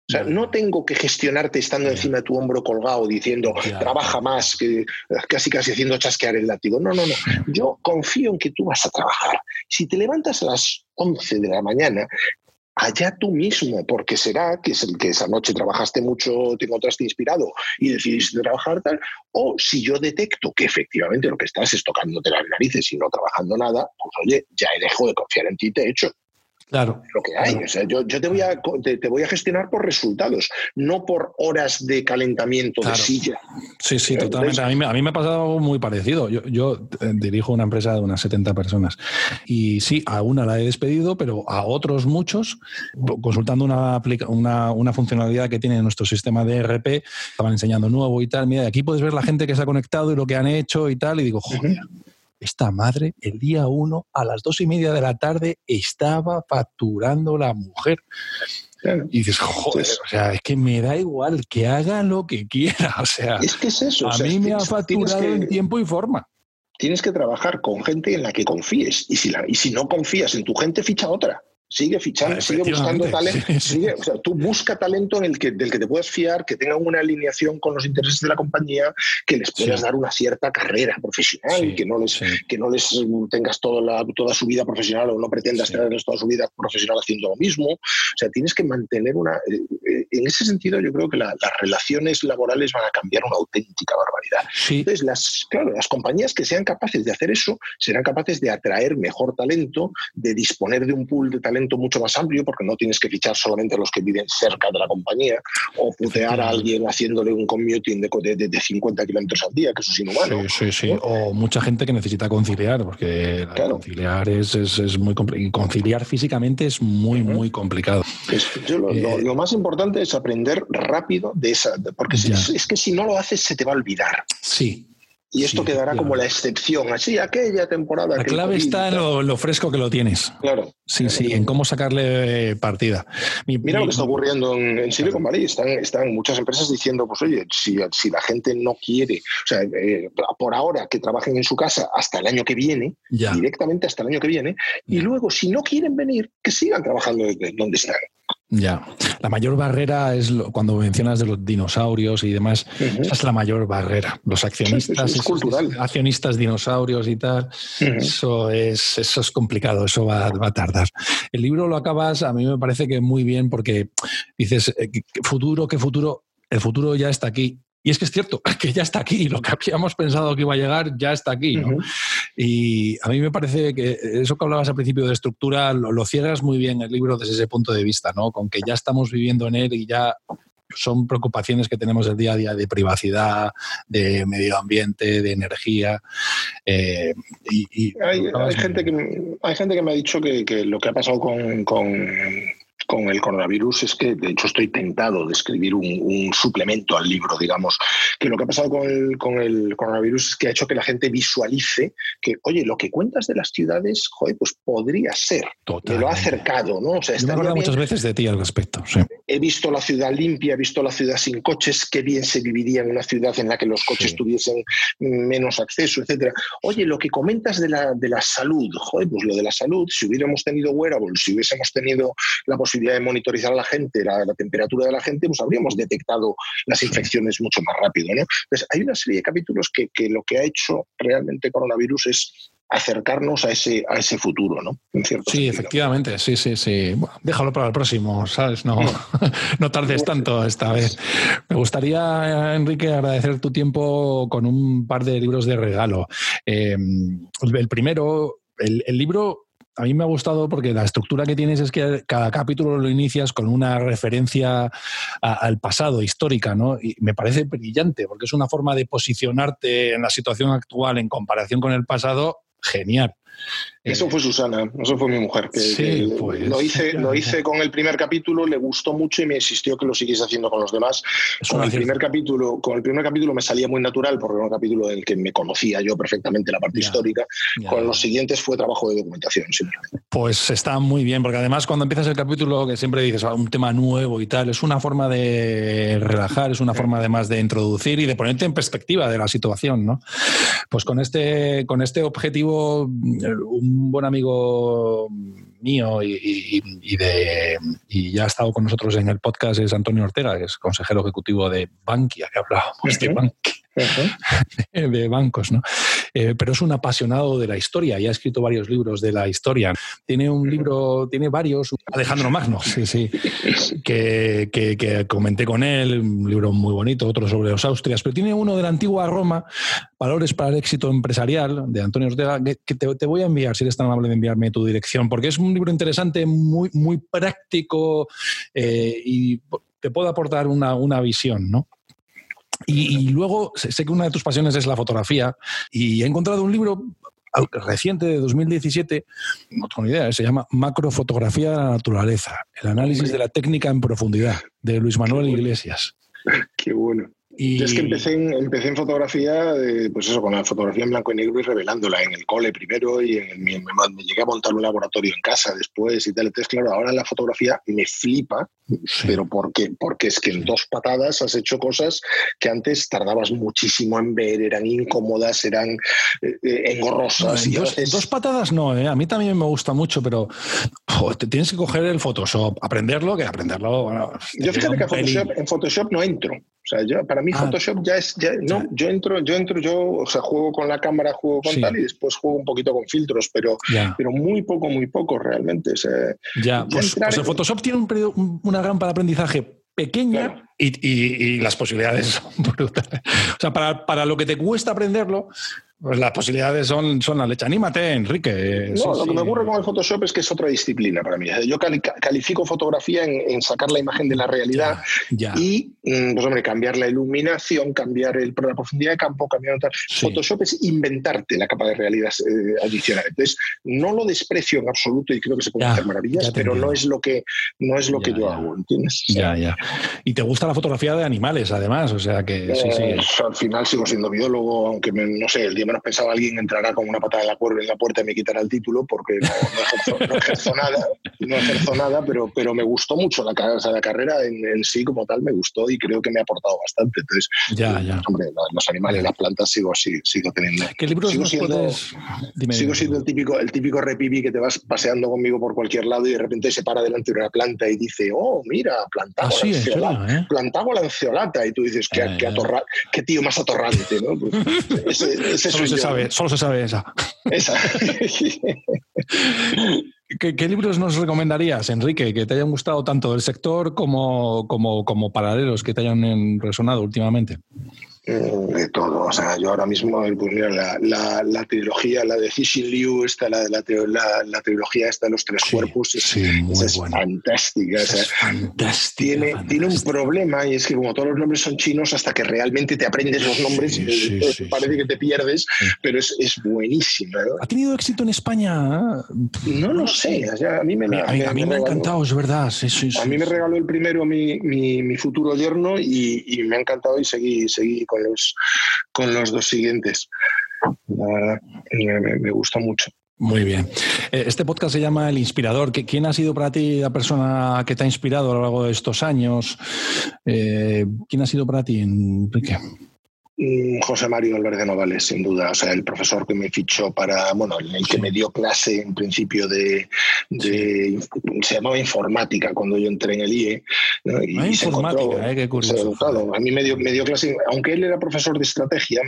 O sea, no tengo que gestionarte estando encima de tu hombro colgado diciendo, trabaja más, que casi casi haciendo chasquear el látigo. No, no, no. Yo confío en que tú vas a trabajar. Si te levantas a las 11 de la mañana, allá tú mismo, porque será que, es el que esa noche trabajaste mucho, te encontraste inspirado y decidiste trabajar tal, o si yo detecto que efectivamente lo que estás es tocándote las narices y no trabajando nada, pues oye, ya he dejado de confiar en ti te he hecho. Claro. Lo que hay. O sea, yo, te, voy a, te, voy a gestionar por resultados, no por horas de calentamiento de silla. Sí, sí, totalmente. A mí, a mí, me ha pasado algo muy parecido. Yo, yo, eh, dirijo una empresa de unas 70 personas y sí, a una la he despedido, pero a otros muchos, consultando una, una, una funcionalidad que tiene nuestro sistema de ERP, estaban enseñando nuevo y tal. Mira, aquí puedes ver la gente que se ha conectado y lo que han hecho y tal. Y digo, joder esta madre el día uno a las dos y media de la tarde estaba facturando la mujer. Y dices, joder, o sea, es que me da igual que haga lo que quiera. O sea, es que es eso. A mí me ha facturado en tiempo y forma. Tienes que trabajar con gente en la que confíes. Y si, la, y si no confías en tu gente, ficha otra. Sigue fichando, sigue buscando talento. o sea, tú busca talento en el que, del que te puedas fiar, que tenga una alineación con los intereses de la compañía, que les puedas dar una cierta carrera profesional, que, no les, que no les tengas toda, la, toda su vida profesional o no pretendas tener toda su vida profesional haciendo lo mismo. O sea, tienes que mantener una... Eh, eh, en ese sentido, yo creo que las relaciones laborales van a cambiar una auténtica barbaridad. Entonces, las, claro, las compañías que sean capaces de hacer eso serán capaces de atraer mejor talento, de disponer de un pool de talento mucho más amplio porque no tienes que fichar solamente a los que viven cerca de la compañía o putear a alguien haciéndole un commuting de, de, 50 kilómetros al día, que eso es inhumano. Sí, sí, sí. O mucha gente que necesita conciliar, porque conciliar es, es, muy complicado. Conciliar físicamente es muy, muy complicado. Eh, lo, más importante es aprender rápido de esa, porque es que si no lo haces se te va a olvidar. Sí, y esto quedará como la excepción. Así, aquella temporada. La clave está en lo, fresco que lo tienes. Claro. Sí, sí, en cómo sacarle partida. Mira lo que está ocurriendo en, en Silicon Valley. Están, están muchas empresas diciendo, pues oye, si, si la gente no quiere, o sea, eh, por ahora que trabajen en su casa hasta el año que viene, directamente hasta el año que viene, y luego si no quieren venir, que sigan trabajando donde están. Ya, la mayor barrera es cuando mencionas de los dinosaurios y demás, esa es la mayor barrera. Los accionistas, accionistas dinosaurios y tal, eso, es, eso es complicado, eso va, a tardar. El libro lo acabas, a mí me parece que muy bien porque dices, eh, futuro, qué futuro, el futuro ya está aquí y es que es cierto, que ya está aquí, lo que habíamos pensado que iba a llegar ya está aquí. ¿no? Y a mí me parece que eso que hablabas al principio de estructura lo, cierras muy bien el libro desde ese punto de vista, ¿no? con que ya estamos viviendo en él y ya son preocupaciones que tenemos el día a día de privacidad, de medio ambiente, de energía. Eh, y, hay, gente que, hay gente que me ha dicho que, lo que ha pasado con con el coronavirus es que, de hecho, estoy tentado de escribir un, suplemento al libro, digamos, que lo que ha pasado con el, con el, coronavirus es que ha hecho que la gente visualice que, oye, lo que cuentas de las ciudades, joder, pues podría ser. Me lo ha acercado, ¿no? O sea, Yo me acuerdo muchas veces de ti al respecto, sí. he visto la ciudad limpia, he visto la ciudad sin coches, qué bien se viviría en una ciudad en la que los coches tuviesen menos acceso, etcétera. Oye, lo que comentas de la, de la salud, joder, pues lo de la salud, si hubiéramos tenido wearables, si hubiésemos tenido la posibilidad de monitorizar a la gente, la, temperatura de la gente, pues habríamos detectado las infecciones mucho más rápido, ¿no? Entonces, hay una serie de capítulos que, que lo que ha hecho realmente coronavirus es acercarnos a ese, a ese futuro, ¿no? sí, efectivamente, sí, sí, sí. déjalo para el próximo, ¿sabes? No, no tardes tanto esta vez. Me gustaría, Enrique, agradecer tu tiempo con un par de libros de regalo. Em, el primero, el, libro a mí me ha gustado porque la estructura que tienes es que cada capítulo lo inicias con una referencia al pasado, histórica, ¿no? Y me parece brillante porque es una forma de posicionarte en la situación actual en comparación con el pasado genial. Eso fue Susana, eso fue mi mujer. Que, pues, lo, hice, lo hice con el primer capítulo, le gustó mucho y me insistió que lo siguiese haciendo con los demás. Con el, primer capítulo, con el primer capítulo me salía muy natural porque era un capítulo en el que me conocía yo perfectamente la parte histórica. con los siguientes fue trabajo de documentación. Pues está muy bien, porque además cuando empiezas el capítulo, que siempre dices ah, un tema nuevo y tal, es una forma de relajar, es una forma además de introducir y de ponerte en perspectiva de la situación. ¿no? Pues con este, con este objetivo, un buen amigo mío y, de, y ya ha estado con nosotros en el podcast es Antonio Ortega, que es consejero ejecutivo de Bankia, que hablábamos de Bankia. de bancos, ¿no? Eh, pero es un apasionado de la historia y ha escrito varios libros de la historia. Tiene un libro, tiene varios, Alejandro Magno, sí, sí, que, que, comenté con él, un libro muy bonito, otro sobre los Austrias, pero tiene uno de la antigua Roma, Valores para el éxito empresarial, de Antonio Ortega, que, te, voy a enviar, si eres tan amable de enviarme tu dirección, porque es un libro interesante, muy, muy práctico eh, y te puedo aportar una, una visión, ¿no? Y, luego sé que una de tus pasiones es la fotografía y he encontrado un libro reciente de 2017, no tengo ni idea, se llama Macrofotografía de la Naturaleza, el análisis de la técnica en profundidad, de Luis Manuel Iglesias. Qué bueno. Y... es que empecé en, empecé en fotografía, pues eso, con la fotografía en blanco y negro y revelándola en el cole primero y en me, llegué a montar un laboratorio en casa después y tal. Entonces, claro, ahora la fotografía me flipa, pero ¿por qué? Porque es que en dos patadas has hecho cosas que antes tardabas muchísimo en ver, eran incómodas, eran eh, eh, engorrosas. dos, patadas no, ¿eh? a mí también me gusta mucho, pero te tienes que coger el Photoshop, aprenderlo, que aprenderlo. Bueno, yo fíjate que en Photoshop no entro. O sea, yo, para mí ah. Photoshop ya es, no, yo entro, yo entro, yo, o sea, juego con la cámara, juego con tal y después juego un poquito con filtros, pero, pero muy poco, muy poco realmente. ya, pues, pues, el Photoshop tiene un una gran para aprendizaje pequeña y, las posibilidades son brutales. O sea, para, para, lo que te cuesta aprenderlo, pues las posibilidades son, son la leche. Anímate, Enrique. No, lo que me ocurre con el Photoshop es que es otra disciplina para mí. Yo califico fotografía en, sacar la imagen de la realidad y, mm, pues hombre, cambiar la iluminación, cambiar el, la profundidad de campo, cambiar tal. Photoshop es inventarte la capa de realidad eh, adicional. Entonces, no lo desprecio en absoluto y creo que se pueden hacer maravillas, pero no es lo que, no es lo que yo hago, ¿entiendes? Ya, ya. Y te gusta la fotografía de animales, además, o sea que sí, sí. Eh, al final sigo siendo biólogo, aunque no sé, el día menos pensaba alguien entrará con una patada en la, en la puerta y me quitará el título porque no, ejerzo, nada, no ejerzo nada, pero, pero me gustó mucho la, la carrera en, sí como tal, me gustó y creo que me ha aportado bastante. Entonces, ya, ya. Hombre, los animales, las plantas sigo, sigo, sigo teniendo. ¿Qué libros sigo siendo, sigo siendo el típico, el típico repipi que te vas paseando conmigo por cualquier lado y de repente se para delante de una planta y dice, oh, mira, plantago ah, lanceolata, ¿eh? plantago lanceolata. Y tú dices, qué, qué, qué tío más atorrante, ¿no? Pues, ese, ese solo, se sabe, solo se sabe esa. Esa. ¿Qué, libros nos recomendarías, Enrique, que te hayan gustado tanto del sector como, como, como paralelos que te hayan resonado últimamente? Mm, de todo. O sea, yo ahora mismo, pues la, la, trilogía, la de Cixin Liu, esta, la, la, la, trilogía esta de los tres cuerpos, es, fantástica. Tiene, tiene un problema y es que como todos los nombres son chinos, hasta que realmente te aprendes los nombres, eh, parece que te pierdes, pero es, es buenísima. ¿Ha tenido éxito en España? No lo sé. a mí me, a, mí me, ha encantado, es verdad. a mí me regaló el primero mi, mi, mi futuro yerno y, y, me ha encantado y seguí, seguí con los, con los dos siguientes. me, me, gusta mucho. Muy bien. Eh, este podcast se llama El Inspirador. ¿Quién ha sido para ti la persona que te ha inspirado a lo largo de estos años? Eh, ¿Quién ha sido para ti, Enrique? Mm, José Mario Álvarez de Novales, sin duda. O sea, el profesor que me fichó para, bueno, el que me dio clase en principio de, se llamaba informática cuando yo entré en el IE. Y ah, informática, eh, qué curioso. a mí me dio, me dio, clase, aunque él era profesor de estrategia,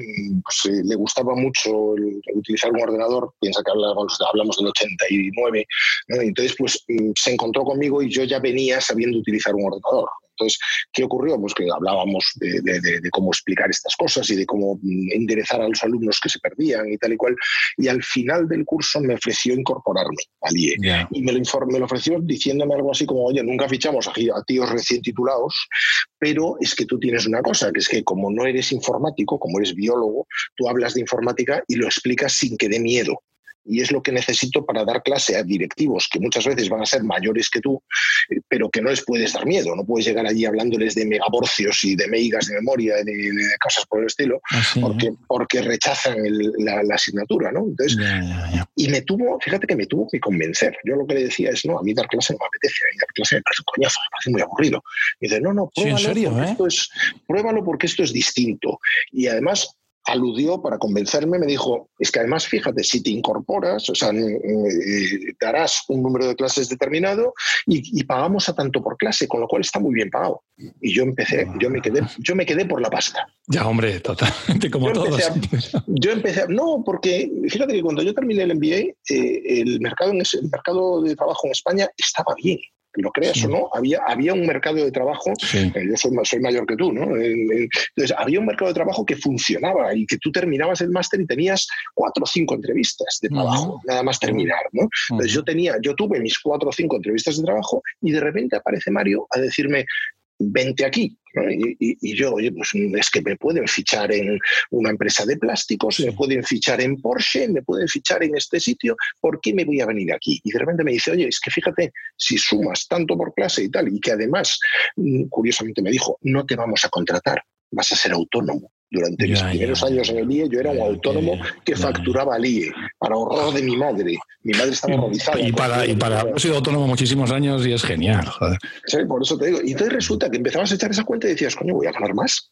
pues, eh, le gustaba mucho utilizar un ordenador, piensa que hablamos, hablamos del 89, entonces pues mm, se encontró conmigo y yo ya venía sabiendo utilizar un ordenador. Entonces, ¿qué ocurrió? Pues que hablábamos de, cómo explicar estas cosas y de cómo mm, enderezar a los alumnos que se perdían y tal y cual. Y al final del curso me ofreció incorporarme al IE. Y me lo, me lo ofreció diciéndome algo así como, oye, nunca fichamos a, a tíos recién titulados, pero es que tú tienes una cosa, que es que como no eres informático, como eres biólogo, tú hablas de informática y lo explicas sin que dé miedo y es lo que necesito para dar clase a directivos que muchas veces van a ser mayores que tú, eh, pero que no les puedes dar miedo, no puedes llegar allí hablándoles de megaborcios y de meigas de memoria, de, de cosas por el estilo, ah, porque, porque rechazan la, asignatura, ¿no? Entonces, y me tuvo, fíjate que me tuvo que convencer. Yo lo que le decía es, no, a mí dar clase no me apetece, a mí dar clase me parece un coñazo, me parece muy aburrido. Y dice, no, no, pruébalo, porque, ¿eh? esto es, pruébalo porque esto es distinto. Y además, aludió para convencerme, me dijo, es que además fíjate, si te incorporas, o sea, eh, darás un número de clases determinado y, pagamos a tanto por clase, con lo cual está muy bien pagado. Y yo empecé, yo me quedé, yo me quedé por la pasta. Ya, hombre, totalmente como todos. yo empecé, no, porque fíjate que cuando yo terminé el MBA, eh, el, mercado en el mercado de trabajo en España estaba bien lo creas o no, había, había un mercado de trabajo, eh, yo soy, soy, mayor que tú, ¿no? Entonces, había un mercado de trabajo que funcionaba y que tú terminabas el máster y tenías cuatro o cinco entrevistas de trabajo, nada más terminar, ¿no? Entonces, yo tenía, yo tuve mis cuatro o cinco entrevistas de trabajo y de repente aparece Mario a decirme, vente aquí. Y, yo, oye, pues es que me pueden fichar en una empresa de plásticos, me pueden fichar en Porsche, me pueden fichar en este sitio, ¿por qué me voy a venir aquí? Y de repente me dice, oye, es que fíjate, si sumas tanto por clase y tal, y que además, mm, curiosamente me dijo, no te vamos a contratar, vas a ser autónomo. Durante mis primeros años en el IE yo era un autónomo que facturaba al IE, para horror de mi madre. Mi madre estaba horrorizada. Y para, y para he sido autónomo muchísimos años y es genial. Joder. Sí, por eso te digo. Y entonces resulta que empezabas a echar esa cuenta y decías, coño, voy a ganar más.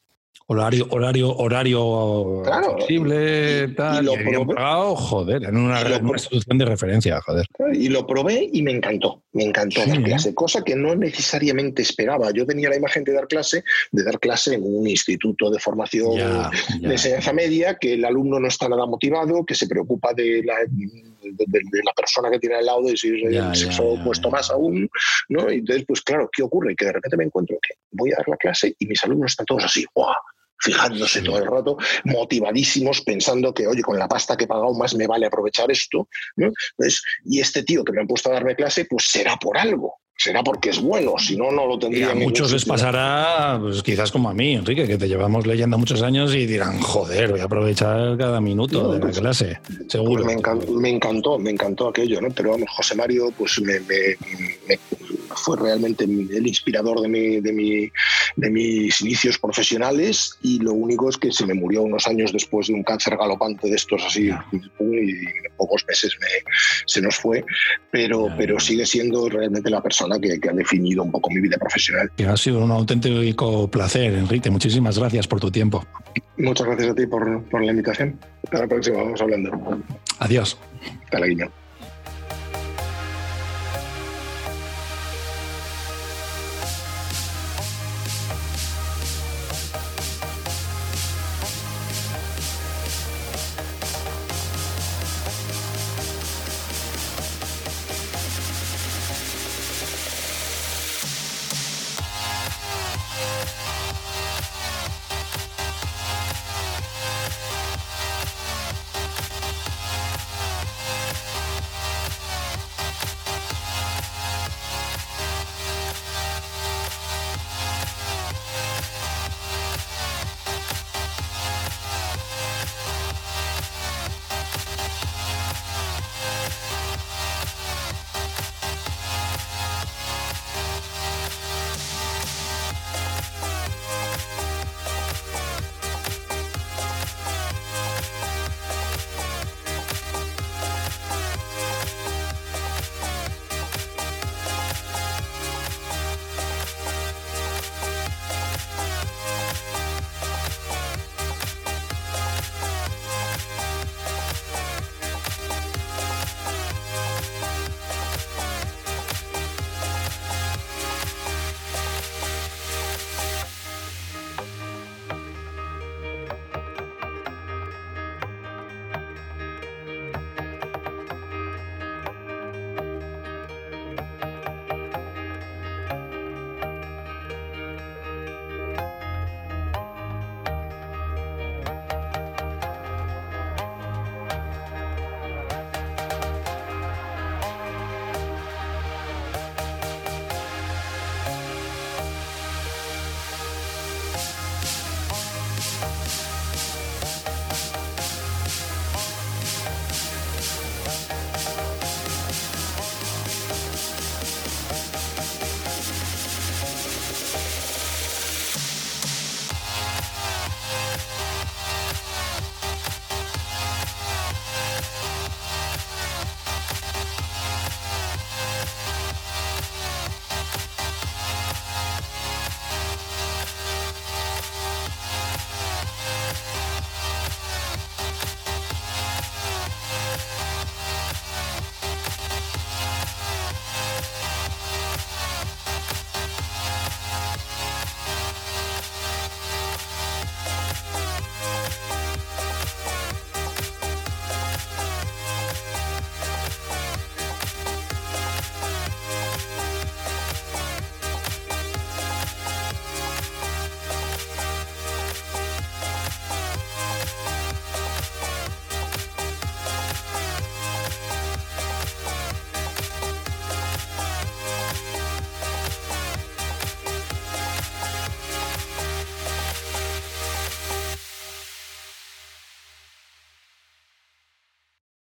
Horario, horario, horario claro. flexible, tal. Y lo probé, joder, en una, institución de referencia, joder. Y lo probé y me encantó, me encantó dar clase, cosa que no necesariamente esperaba. Yo tenía la imagen de dar clase, de dar clase en un instituto de formación de enseñanza media, que el alumno no está nada motivado, que se preocupa de la, de, la persona que tiene al lado y si es el sexo opuesto más aún, ¿no? Y entonces, pues claro, ¿qué ocurre? Que de repente me encuentro que voy a dar la clase y mis alumnos están todos así, ¡guau! Fijándose todo el rato, motivadísimos, pensando que, oye, con la pasta que he pagado más me vale aprovechar esto. y este tío que me han puesto a darme clase, pues será por algo será porque es bueno, si no, no lo tendría. a muchos les pasará, pues quizás como a mí, Enrique, que te llevamos leyendo muchos años y dirán, joder, voy a aprovechar cada minuto de la pues, clase. Seguro. Pues me, encantó, me encantó, aquello, ¿no? Pero vamos, José Mario, pues me, fue realmente el inspirador de, mi, de, mi, de mis inicios profesionales y lo único es que se me murió unos años después de un cáncer galopante de estos así y en pocos meses se nos fue, pero, pero sigue siendo realmente la persona que, ha definido un poco mi vida profesional. Que ha sido un auténtico placer, Enrique. Muchísimas gracias por tu tiempo. Muchas gracias a ti por, por la invitación. Hasta la próxima, vamos hablando. Adiós. Hasta la guiño.